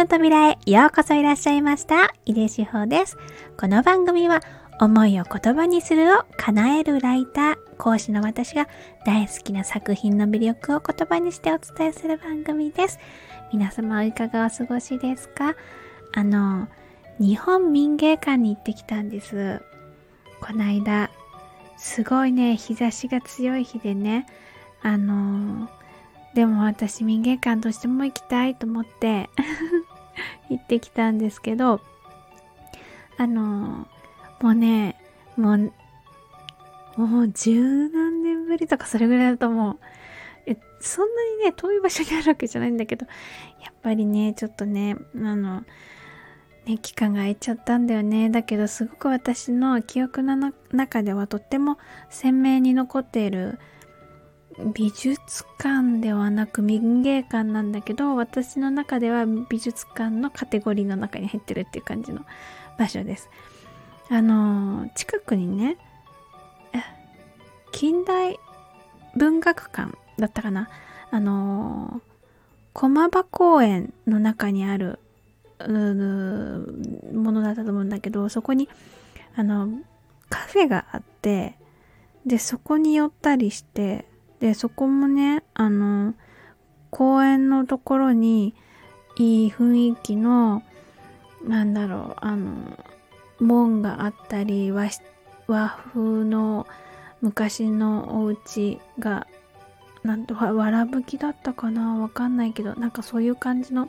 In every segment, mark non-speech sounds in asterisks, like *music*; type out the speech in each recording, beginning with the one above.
の扉へようこそいらっしゃいました。井出志保です。この番組は思いを言葉にするを叶えるライター、講師の私が大好きな作品の魅力を言葉にしてお伝えする番組です。皆様いかがお過ごしですか？あの、日本民芸館に行ってきたんです。こないだ、すごいね、日差しが強い日でね、あのでも私民芸館としても行きたいと思って *laughs* 行ってきたんですけど、あのもうね、もう、もう十何年ぶりとかそれぐらいだと思う。え、そんなにね、遠い場所にあるわけじゃないんだけど、やっぱりね、ちょっとね、あの、ね、期間が空いちゃったんだよね。だけど、すごく私の記憶の中ではとっても鮮明に残っている美術館ではなく民芸館なんだけど私の中では美術館のカテゴリーの中に入ってるっていう感じの場所です。あの近くにね近代文学館だったかな？あの駒場公園の中にあるものだったと思うんだけどそこにあのカフェがあってでそこに寄ったりしてでそこもねあの公園のところにいい雰囲気のなんだろうあの門があったり和和風の昔のお家がなんとわらぶきだったかなわかんないけどなんかそういう感じの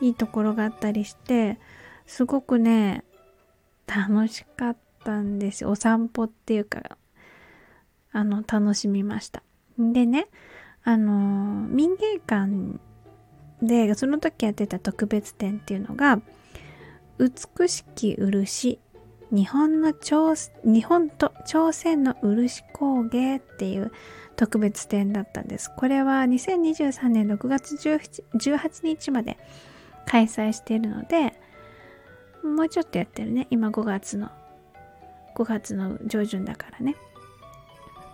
いいところがあったりしてすごくね楽しかったんですよ。お散歩っていうかあの楽しみました。でね、あのー、民芸館でその時やってた特別展っていうのが美しき漆日本の朝日本と朝鮮の漆工芸っていう特別展だったんです。これは2023年6月18日まで開催しているので、もうちょっとやってるね。今5月の、5月の上旬だからね。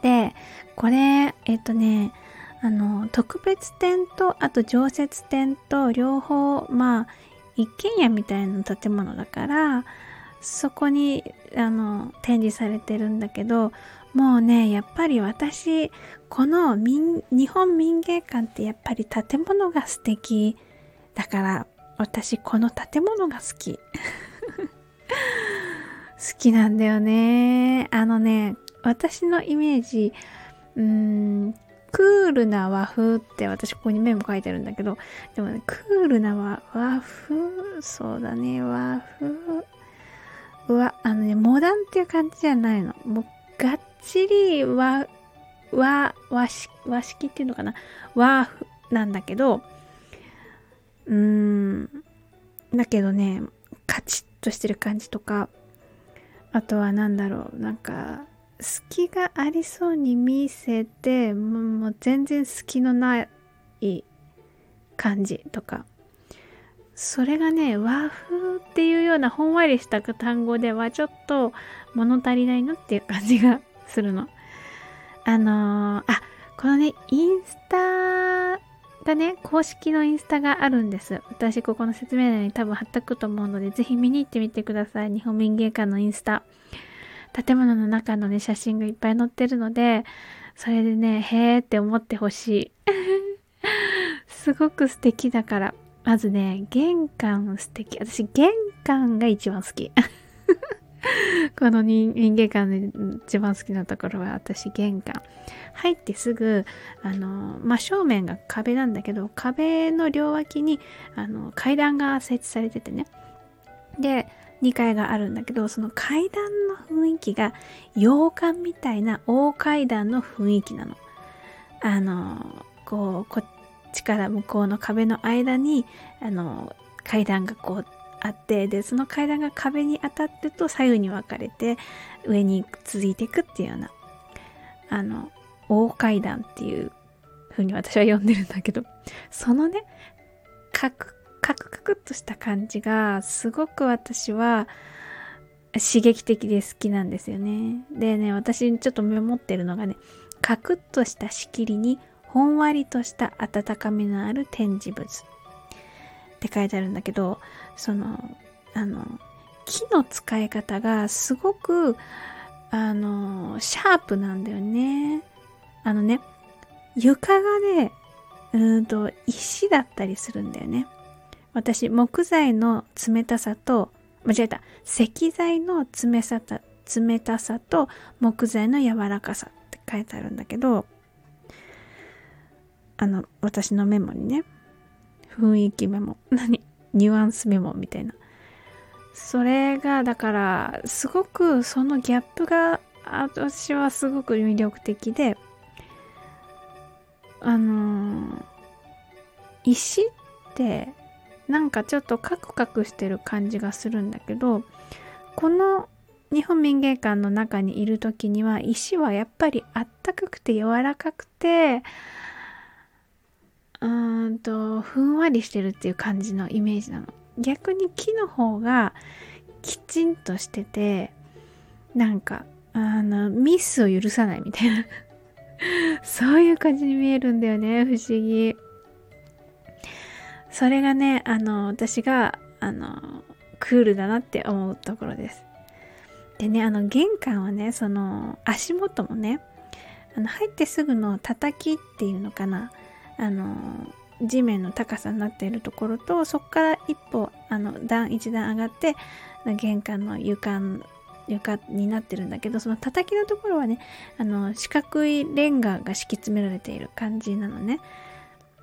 で、これ、えっとね、あの、特別展と、あと常設展と、両方、まあ、一軒家みたいな建物だから、そこに、あの、展示されてるんだけど、もうね、やっぱり私、この民日本民芸館ってやっぱり建物が素敵だから、私この建物が好き。*laughs* 好きなんだよね。あのね、私のイメージ、うーん、クールな和風って私ここにメモ書いてるんだけど、でもね、クールな和和風、そうだね、和風。うわ、あのね、モダンっていう感じじゃないの。もう、がっちり和、和、和式、和式っていうのかな和風なんだけど、うーん、だけどね、カチッとしてる感じとか、あとは何だろう、なんか、隙がありそうに見せてもう全然隙のない感じとかそれがね和風っていうようなほんわりした単語ではちょっと物足りないなっていう感じがするの。あのー、あこのねインスタがね公式のインスタがあるんです。私ここの説明欄に多分貼っとくと思うのでぜひ見に行ってみてください。日本民芸館のインスタ。建物の中のね、写真がいっぱい載ってるので、それでね、へーって思ってほしい。*laughs* すごく素敵だから。まずね、玄関素敵。私、玄関が一番好き。*laughs* この人間館で一番好きなところは私玄関入ってすぐあの真正面が壁なんだけど壁の両脇にあの階段が設置されててねで2階があるんだけどその階段の雰囲気が洋館みたいな大階段の雰囲気なの。あのこうこっちから向こうの壁の間にあの階段がこうあってでその階段が壁に当たってと左右に分かれて上に続いていくっていうようなあの大階段っていう風に私は呼んでるんだけどそのね角カクカクっとした感じがすごく私は刺激的で好きなんですよね。でね、私ちょっとメモってるのがね、カクッとした仕切りにほんわりとした温かみのある展示物。って書いてあるんだけど、その、あの、木の使い方がすごく、あの、シャープなんだよね。あのね、床がね、うんと、石だったりするんだよね。私、木材の冷たさと、間違えた。石材の冷さた冷たさと木材の柔らかさって書いてあるんだけど、あの、私のメモにね、雰囲気メモ、*laughs* 何？ニュアンスメモみたいな。それが、だから、すごくそのギャップが、私はすごく魅力的で、あのー、石ってなんかちょっとカクカクしてる感じがするんだけどこの日本民芸館の中にいる時には石はやっぱりあったかくて柔らかくてうーんとふんわりしてるっていう感じのイメージなの逆に木の方がきちんとしててなんかあのミスを許さないみたいな *laughs* そういう感じに見えるんだよね、不思議。それがね、あの、私が、あの、クールだなって思うところです。でね、あの、玄関はね、その、足元もね、あの、入ってすぐの叩きっていうのかな、あの、地面の高さになっているところと、そこから一歩、あの、段、一段上がって、玄関の床床になってるんだけどその叩きのところはねあの四角いレンガが敷き詰められている感じなのね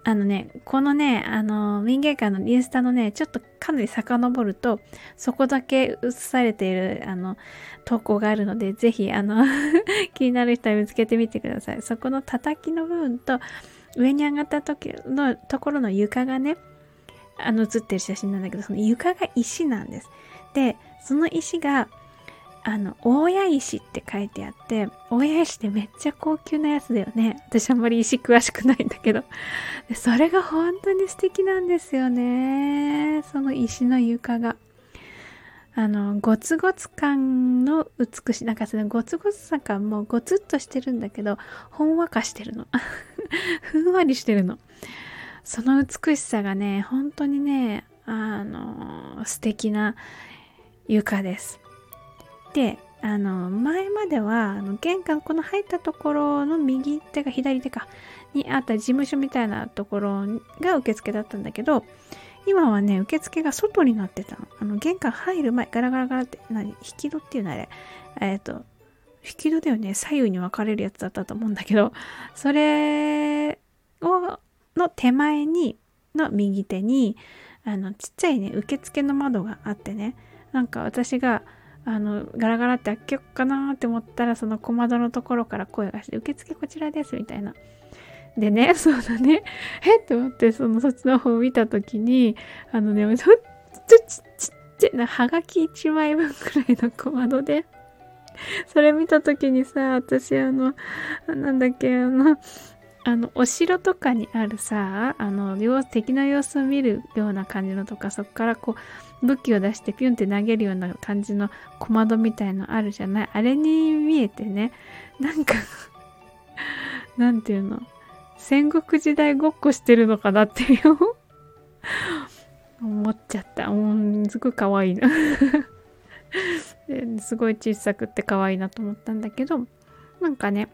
あのねこのねあの民芸館のインスタのねちょっとかなり遡るとそこだけ映されているあの投稿があるのでぜひあの *laughs* 気になる人は見つけてみてください。そこの叩きの部分と上に上がった時のところの床がねあの写ってる写真なんだけどその床が石なんです。でその石があの、大谷石って書いてあって、大谷石ってめっちゃ高級なやつだよね。私あんまり石詳しくないんだけど。でそれが本当に素敵なんですよね。その石の床が。あの、ゴツゴツ感の美しい。なんかそのゴツゴツさ感もゴツっとしてるんだけど、ほんわかしてるの。*laughs* ふんわりしてるの。その美しさがね、本当にね、あの、素敵な床です。であの前まではあの玄関この入ったところの右手か左手かにあった事務所みたいなところが受付だったんだけど今はね受付が外になってたの。あの玄関入る前ガラガラガラって何引き戸っていうのあれ。えっ、ー、と引き戸だよね。左右に分かれるやつだったと思うんだけどそれをの手前にの右手にあのちっちゃいね受付の窓があってね。なんか私があのガラガラって開けよっかなって思ったらその小窓のところから声がして「受付こちらです」みたいな。でね *laughs* そうだねえって思ってそのそっちの方を見た時にあのねちょっとちっちゃいなはがき1枚分くらいの小窓でそれ見た時にさ私あのなんだっけあのあのお城とかにあるさあの敵の様子を見るような感じのとかそこからこう武器を出してピュンって投げるような感じの小窓みたいのあるじゃない？あれに見えてね。なんか *laughs* なんていうの？戦国時代ごっこしてるのかなっていう。思っちゃった。う、すごい可愛いな。*laughs* すごい小さくって可愛いなと思ったんだけど、なんかね、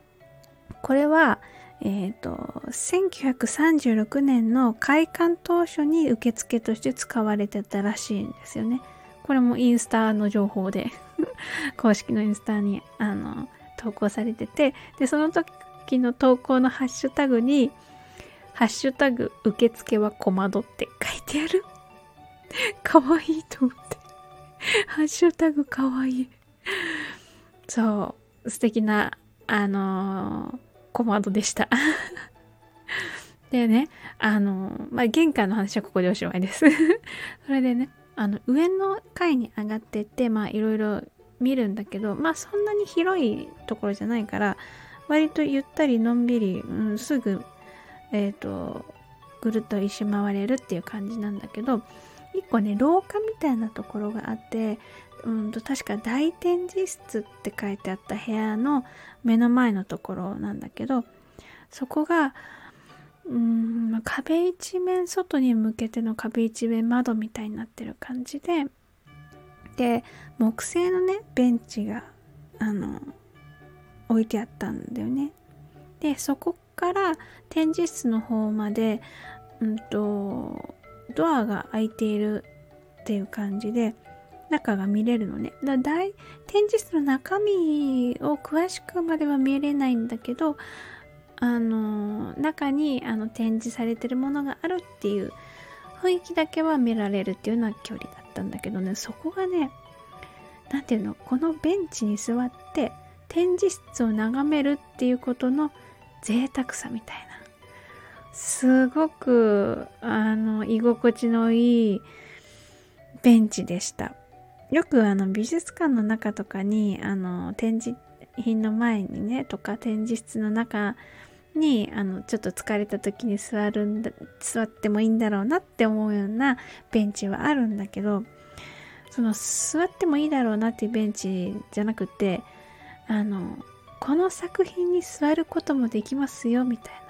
これは、えっ、ー、と、1936年の開館当初に受付として使われてたらしいんですよね。これもインスタの情報で *laughs* 公式のインスタにあの投稿されてて、で、その時の投稿のハッシュタグに、ハッシュタグ受付は小窓って書いてある。*laughs* かわいいと思って。ハッシュタグかわいい。そう、素敵な、あのー小窓でした。*laughs* でね、あの、まあ、玄関の話はここでおしまいです。*laughs* それでね、あの、上の階に上がってって、まあ、いろいろ見るんだけど、まあ、そんなに広いところじゃないから、割とゆったりのんびり、うん、すぐ、えっ、ー、と、ぐるっと一周回れるっていう感じなんだけど、一個ね、廊下みたいなところがあって、うんと確か大展示室って書いてあった部屋の目の前のところなんだけどそこがうん、ま壁一面外に向けての壁一面窓みたいになってる感じでで木製のねベンチがあの置いてあったんだよね。でそこから展示室の方までうんとドアが開いているっていう感じで中が見れるのね。だ大展示室の中身を詳しくまでは見れないんだけどあの中にあの展示されてるものがあるっていう雰囲気だけは見られるっていうような距離だったんだけどね。そこがね何ていうの？このベンチに座って展示室を眺めるっていうことの贅沢さみたいな。すごくあの居心地のいいベンチでした。よくあの美術館の中とかにあの展示品の前にねとか展示室の中にあのちょっと疲れた時に座るんだ座ってもいいんだろうなって思うようなベンチはあるんだけどその座ってもいいだろうなっていうベンチじゃなくてあのこの作品に座ることもできますよみたいな。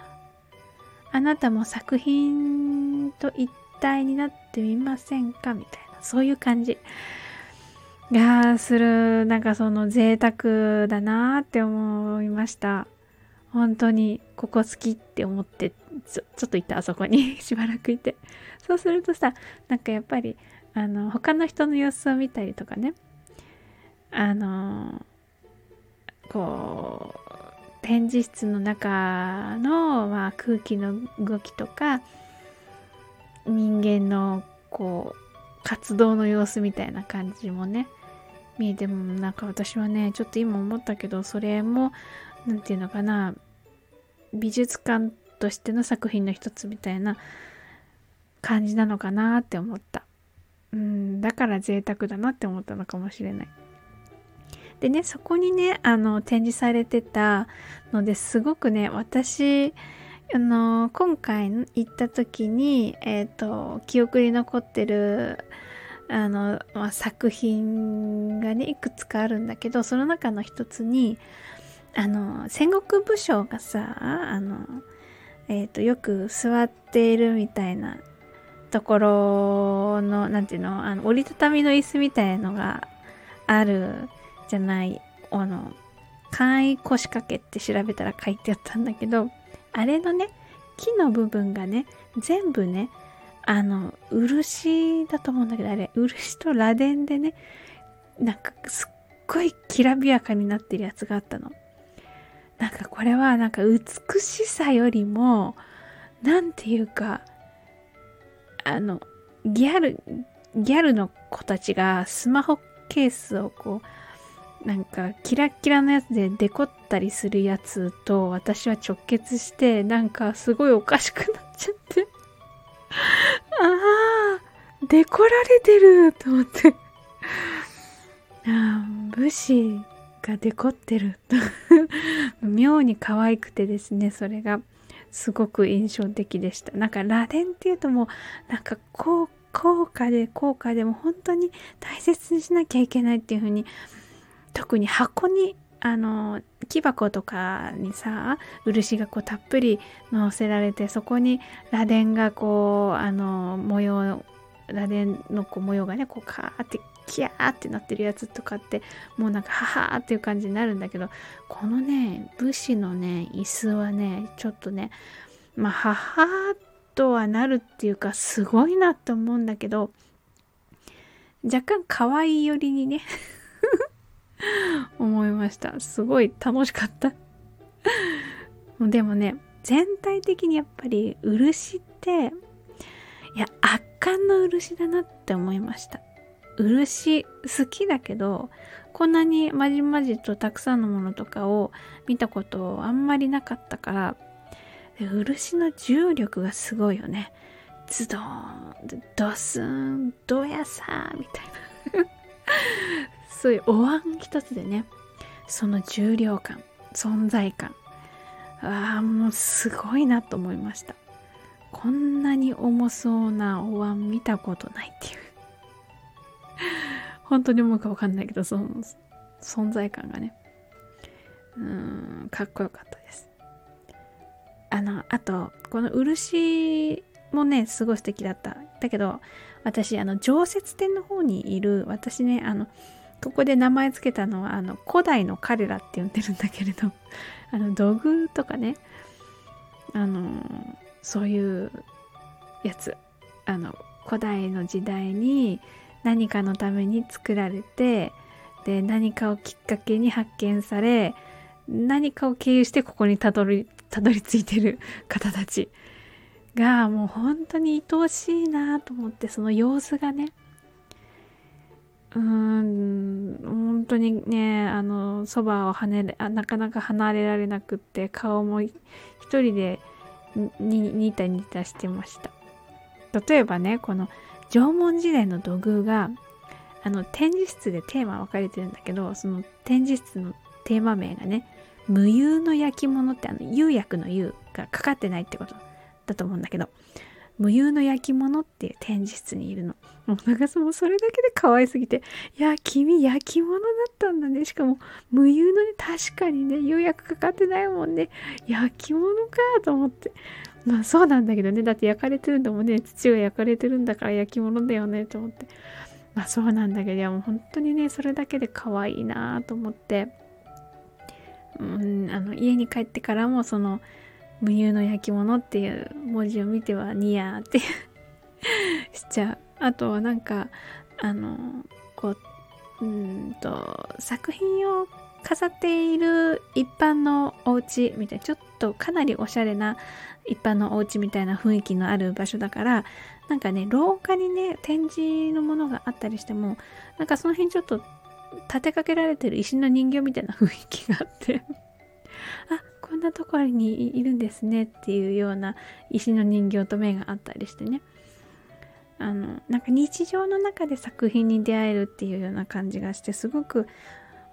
あなたも作品と一体になってみませんか？みたいな。そういう感じ。がするなんかその贅沢だなって思いました。本当にここ好きって思ってちょちょっと行ったあそこに。*laughs* しばらくいて。そうするとさなんかやっぱりあの他の人の様子を見たりとかね。あのこう展示室の中の、まあ、空気の動きとか人間のこう活動の様子みたいな感じもね見えてもなんか私はねちょっと今思ったけどそれも何て言うのかな美術館としての作品の一つみたいな感じなのかなって思った。うんだから贅沢だなって思ったのかもしれない。でねそこにねあの展示されてたのですごくね私あの今回行った時にえっ、ー、と記憶に残ってるあの、まあ、作品がねいくつかあるんだけどその中の一つにあの戦国武将がさあの、えーと、よく座っているみたいなところの何ていうのあの折りたたみの椅子みたいのがあるじゃないあの簡易腰掛けって調べたら書いてあったんだけどあれのね木の部分がね全部ねあの、漆だと思うんだけど、あれ、漆と螺鈿でね、なんかすっごいきらびやかになってるやつがあったの。なんかこれはなんか美しさよりも、なんていうか、あの、ギャル、ギャルの子たちがスマホケースをこう、なんかキラキラのやつでデコったりするやつと私は直結してなんかすごいおかしくなっちゃって *laughs* ああ、デコられてると思って。*laughs* あ武士がデコってる。*laughs* 妙に可愛くてですね、それが。すごく印象的でした。なんか螺鈿っていうともう、なんか高高価で高価でも本当に大切にしなきゃいけないっていう風に特に箱にあの木箱とかにさ漆がこうたっぷり乗せられてそこに螺鈿がこうあの模様螺鈿のこう模様がねこうカーってキャーってなってるやつとかってもうなんかハハーっていう感じになるんだけどこのね武士のね椅子はねちょっとねまあハハーとはなるっていうかすごいなと思うんだけど若干可愛い寄りにね *laughs* 思いました。すごい楽しかった *laughs* でもね、全体的にやっぱり漆って、いや、圧巻の漆だなって思いました。漆好きだけど、こんなにまじまじとたくさんのものとかを見たことあんまりなかったから、漆の重力がすごいよね。ズドーン、ドスン、ドヤサーみたいな *laughs* そういお椀一つでねその重量感存在感ああもうすごいなと思いました。こんなに重そうなお椀見たことないっていう。*laughs* 本当に思うか分かんないけどその存在感がね。うんかっこよかったです。あの、あと、この漆もね、すごい素敵だった。だけど、私、あの、常設展の方にいる、私ね、あの、ここで名前つけたのは、あの、古代の彼らって呼んでるんだけれど、*laughs* あの、土偶とかね、あの、そういうやつ、あの、古代の時代に何かのために作られて、で、何かをきっかけに発見され、何かを経由してここにたどり、たどり着いてる *laughs* 方たちがもう本当に愛おしいなと思ってその様子がね。うーん本当にねあのそばを跳ねあなかなか離れられなくって顔も一人でにニタニタしてました。例えばねこの縄文時代の土偶があの展示室でテーマ分かれてるんだけどその展示室のテーマ名がね無釉の焼き物ってあの釉薬の釉がかかってないってことだと思うんだけど無釉の焼き物っていう展示室にいるの。もうなんかもそれだけで可愛すぎて、いや、君焼き物だったんだね。しかも無釉のね、確かにね、釉薬かかってないもんね。焼き物かと思って。まあそうなんだけどね、だって焼かれてるんだもんね。土が焼かれてるんだから焼き物だよねと思って。まあそうなんだけど、いやもう本当にね、それだけで可愛いなと思って。うん、あの家に帰ってからもその無油の焼き物っていう文字を見てはニヤーってしちゃう。あとはなんか、あの、こう、うんと、作品を飾っている一般のお家みたいな、ちょっとかなりおしゃれな一般のお家みたいな雰囲気のある場所だから、なんかね、廊下にね、展示のものがあったりしても、なんかその辺ちょっと立てかけられてる石の人形みたいな雰囲気があってあこんなところにいるんですねっていうような石の人形と目があったりしてね。あのなんか日常の中で作品に出会えるっていうような感じがしてすごく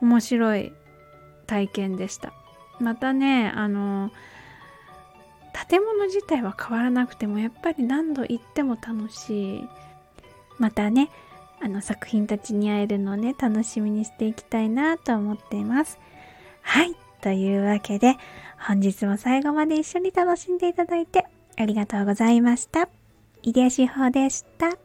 面白い体験でした。またねあの建物自体は変わらなくてもやっぱり何度行っても楽しい。またねあの作品たちに会えるのをね楽しみにしていきたいなと思っています。はい。というわけで、本日も最後まで一緒に楽しんでいただいてありがとうございました。井出志保でした。